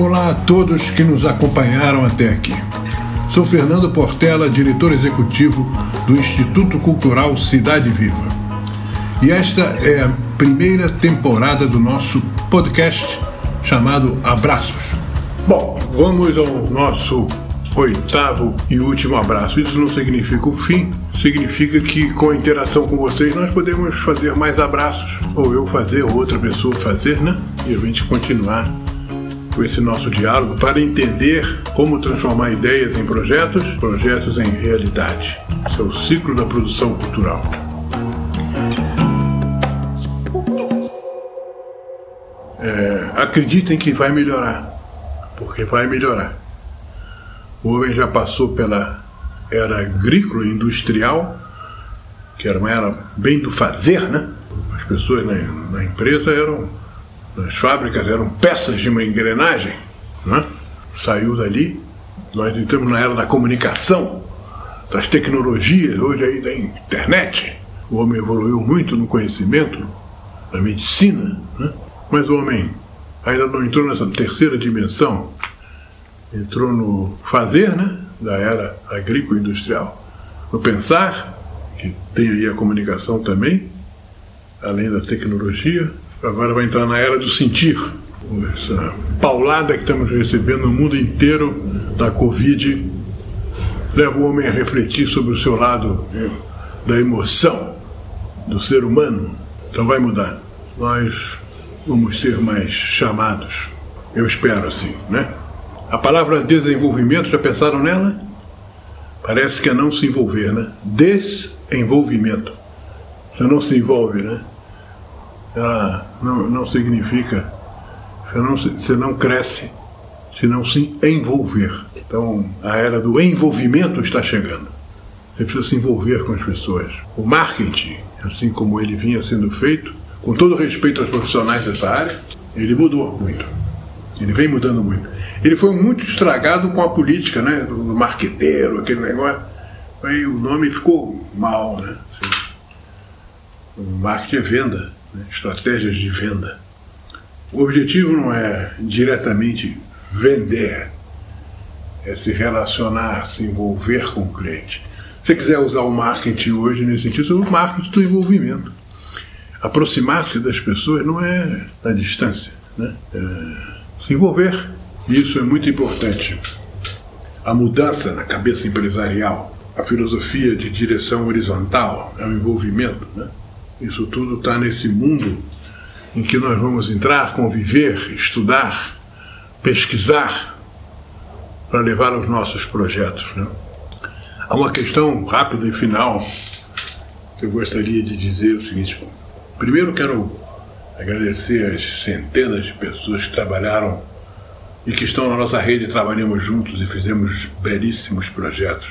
Olá a todos que nos acompanharam até aqui. Sou Fernando Portela, diretor executivo do Instituto Cultural Cidade Viva. E esta é a primeira temporada do nosso podcast chamado Abraços. Bom, vamos ao nosso oitavo e último abraço. Isso não significa o fim, significa que com a interação com vocês nós podemos fazer mais abraços, ou eu fazer, ou outra pessoa fazer, né? E a gente continuar com esse nosso diálogo para entender como transformar ideias em projetos, projetos em realidade. Esse é o ciclo da produção cultural. É, acreditem que vai melhorar, porque vai melhorar. O homem já passou pela era agrícola industrial, que era uma era bem do fazer, né? As pessoas na, na empresa eram as fábricas eram peças de uma engrenagem, né? saiu dali. Nós entramos na era da comunicação, das tecnologias, hoje aí da internet. O homem evoluiu muito no conhecimento, na medicina, né? mas o homem ainda não entrou nessa terceira dimensão, entrou no fazer, né? da era agrícola-industrial, no pensar, que tem aí a comunicação também, além da tecnologia, agora vai entrar na era do sentir. Essa paulada que estamos recebendo no mundo inteiro da Covid leva o homem a refletir sobre o seu lado da emoção do ser humano. Então vai mudar. Nós vamos ser mais chamados. Eu espero assim, né? A palavra desenvolvimento, já pensaram nela? Parece que é não se envolver, né? Desenvolvimento. Você não se envolve, né? Ela não, não significa, você não, você não cresce se não se envolver. Então, a era do envolvimento está chegando. Você precisa se envolver com as pessoas. O marketing, assim como ele vinha sendo feito, com todo respeito aos profissionais dessa área, ele mudou muito. Ele vem mudando muito. Ele foi muito estragado com a política, né? Do marqueteiro, aquele negócio. Aí o nome ficou mal, né? O marketing é venda né, estratégias de venda. O objetivo não é diretamente vender, é se relacionar, se envolver com o cliente. Se você quiser usar o marketing hoje nesse sentido, o marketing do envolvimento. Aproximar-se das pessoas não é da distância, né? É se envolver. Isso é muito importante. A mudança na cabeça empresarial, a filosofia de direção horizontal, é o envolvimento, né? Isso tudo está nesse mundo em que nós vamos entrar, conviver, estudar, pesquisar para levar os nossos projetos. Né? Há uma questão rápida e final que eu gostaria de dizer o seguinte. Primeiro quero agradecer as centenas de pessoas que trabalharam e que estão na nossa rede, trabalhamos juntos e fizemos belíssimos projetos.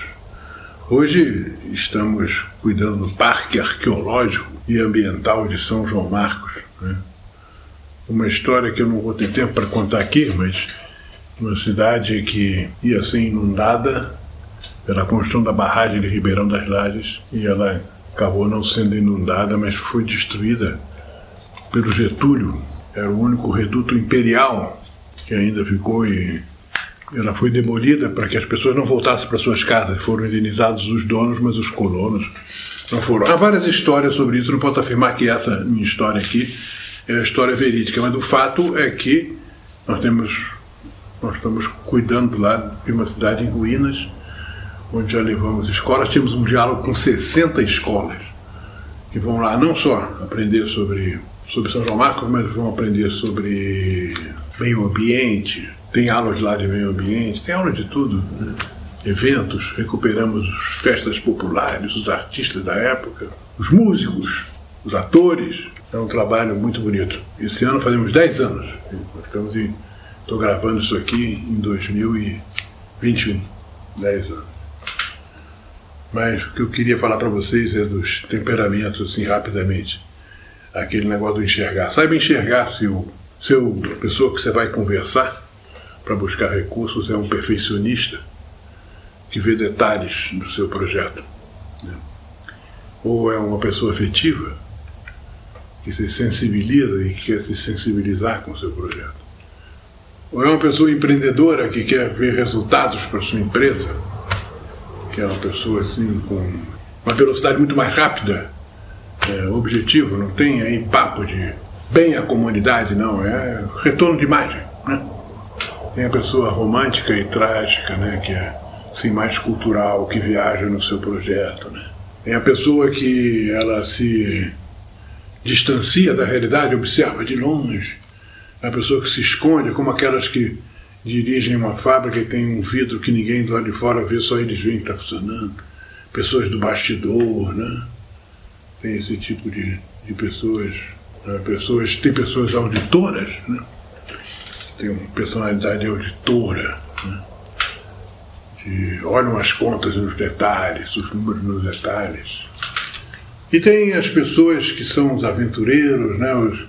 Hoje estamos cuidando do Parque Arqueológico e Ambiental de São João Marcos. Né? Uma história que eu não vou ter tempo para contar aqui, mas uma cidade que ia ser inundada pela construção da barragem de Ribeirão das Lajes e ela acabou não sendo inundada, mas foi destruída pelo Getúlio. Era o único reduto imperial que ainda ficou e ela foi demolida para que as pessoas não voltassem para suas casas. Foram indenizados os donos, mas os colonos não foram. Há várias histórias sobre isso. Não posso afirmar que essa minha história aqui é a história verídica, mas o fato é que nós temos, nós estamos cuidando lá de uma cidade em ruínas, onde já levamos escolas. Temos um diálogo com 60 escolas que vão lá não só aprender sobre sobre São João Marcos, mas vão aprender sobre meio ambiente, tem aulas lá de meio ambiente, tem aula de tudo. Né? Eventos, recuperamos festas populares, os artistas da época, os músicos, os atores. É um trabalho muito bonito. Esse ano fazemos 10 anos. estamos em, estou gravando isso aqui em 2021. 10 anos. Mas o que eu queria falar para vocês é dos temperamentos, assim, rapidamente. Aquele negócio do enxergar. Saiba enxergar se o seu, a pessoa que você vai conversar para buscar recursos é um perfeccionista que vê detalhes do seu projeto. Né? Ou é uma pessoa afetiva que se sensibiliza e quer se sensibilizar com o seu projeto. Ou é uma pessoa empreendedora que quer ver resultados para sua empresa, que é uma pessoa assim com uma velocidade muito mais rápida, é, objetivo, não tem aí papo de bem a comunidade, não, é retorno de imagem. Né? Tem a pessoa romântica e trágica, né, que é assim, mais cultural, que viaja no seu projeto. Né? Tem a pessoa que ela se distancia da realidade, observa de longe. É a pessoa que se esconde, como aquelas que dirigem uma fábrica e tem um vidro que ninguém do lado de fora vê, só eles veem que está funcionando. Pessoas do bastidor, né? Tem esse tipo de, de pessoas. Né? pessoas. Tem pessoas auditoras, né? Tem uma personalidade auditora, né? De, olham as contas nos detalhes, os números nos detalhes. E tem as pessoas que são os aventureiros, né? os,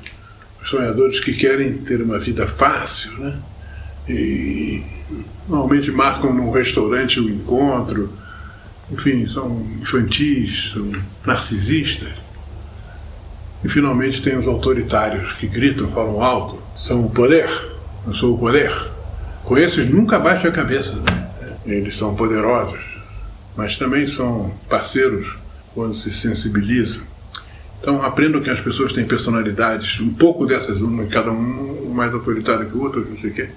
os sonhadores que querem ter uma vida fácil, né? E normalmente marcam num restaurante o um encontro, enfim, são infantis, são narcisistas. E finalmente tem os autoritários que gritam, falam alto, são o poder, eu sou o poder. Com esses nunca baixa a cabeça. Né? Eles são poderosos, mas também são parceiros quando se sensibilizam. Então aprendam que as pessoas têm personalidades, um pouco dessas, uma, cada um mais autoritário que o outro, não sei o quê,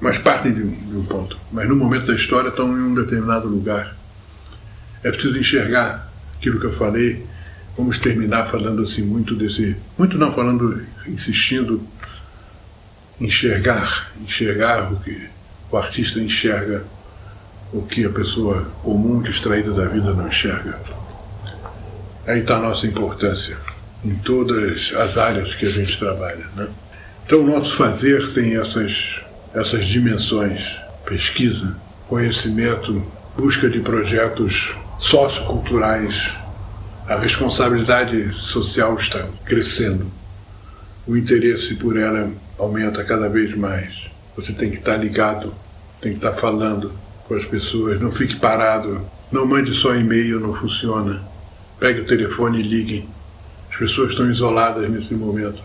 mas partem de um, de um ponto. Mas no momento da história estão em um determinado lugar. É preciso enxergar aquilo que eu falei. Vamos terminar falando assim muito desse, muito não falando, insistindo enxergar, enxergar o que o artista enxerga, o que a pessoa comum distraída da vida não enxerga. Aí está a nossa importância em todas as áreas que a gente trabalha. Né? Então, o nosso fazer tem essas, essas dimensões: pesquisa, conhecimento, busca de projetos socioculturais. A responsabilidade social está crescendo. O interesse por ela aumenta cada vez mais. Você tem que estar ligado, tem que estar falando com as pessoas. Não fique parado. Não mande só e-mail, não funciona. Pegue o telefone e ligue. As pessoas estão isoladas nesse momento.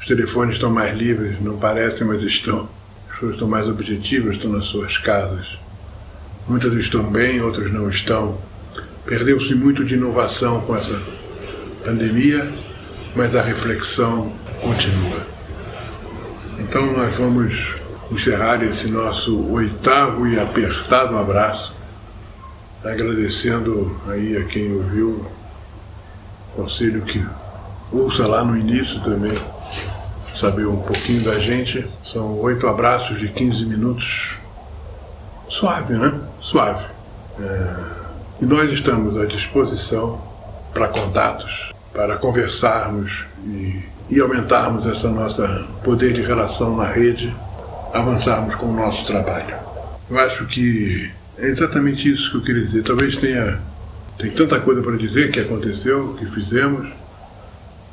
Os telefones estão mais livres, não parecem, mas estão. As pessoas estão mais objetivas, estão nas suas casas. Muitas estão bem, outras não estão. Perdeu-se muito de inovação com essa pandemia, mas a reflexão continua. Então nós vamos encerrar esse nosso oitavo e apertado abraço agradecendo aí a quem ouviu, conselho que ouça lá no início também, saber um pouquinho da gente. São oito abraços de 15 minutos. Suave, né? Suave. É... E nós estamos à disposição para contatos, para conversarmos e, e aumentarmos essa nossa poder de relação na rede, avançarmos com o nosso trabalho. Eu acho que é exatamente isso que eu queria dizer. Talvez tenha tem tanta coisa para dizer que aconteceu, que fizemos,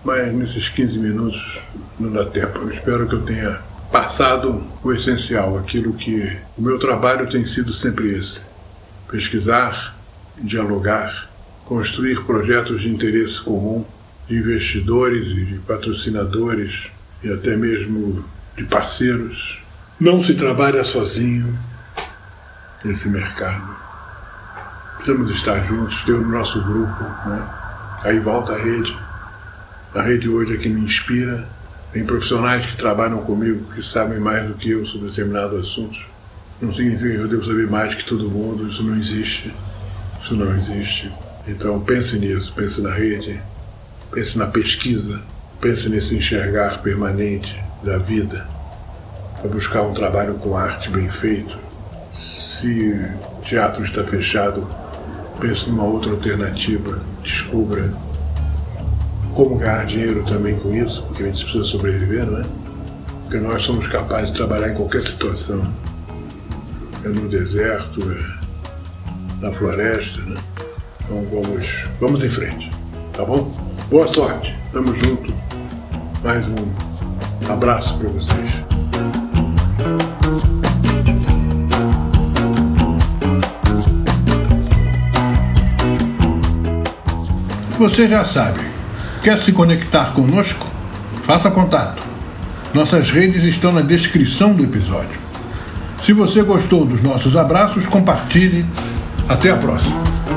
mas nesses 15 minutos não dá tempo. Eu espero que eu tenha passado o essencial, aquilo que o meu trabalho tem sido sempre esse: pesquisar, dialogar, construir projetos de interesse comum, de investidores e de patrocinadores e até mesmo de parceiros. Não se trabalha sozinho, nesse mercado. Precisamos estar juntos, ter o nosso grupo, né? Aí volta a rede. A rede hoje é que me inspira. Tem profissionais que trabalham comigo que sabem mais do que eu sobre determinados assuntos. Não significa que eu devo saber mais que todo mundo, isso não existe. Isso não existe. Então pense nisso, pense na rede, pense na pesquisa, pense nesse enxergar permanente da vida, para buscar um trabalho com arte bem feito, se o teatro está fechado, pense numa outra alternativa, descubra como ganhar dinheiro também com isso, porque a gente precisa sobreviver, não é? Porque nós somos capazes de trabalhar em qualquer situação. É no deserto, é na floresta, né? Então vamos, vamos em frente, tá bom? Boa sorte, tamo junto. Mais um abraço para vocês. Você já sabe. Quer se conectar conosco? Faça contato. Nossas redes estão na descrição do episódio. Se você gostou dos nossos abraços, compartilhe. Até a próxima.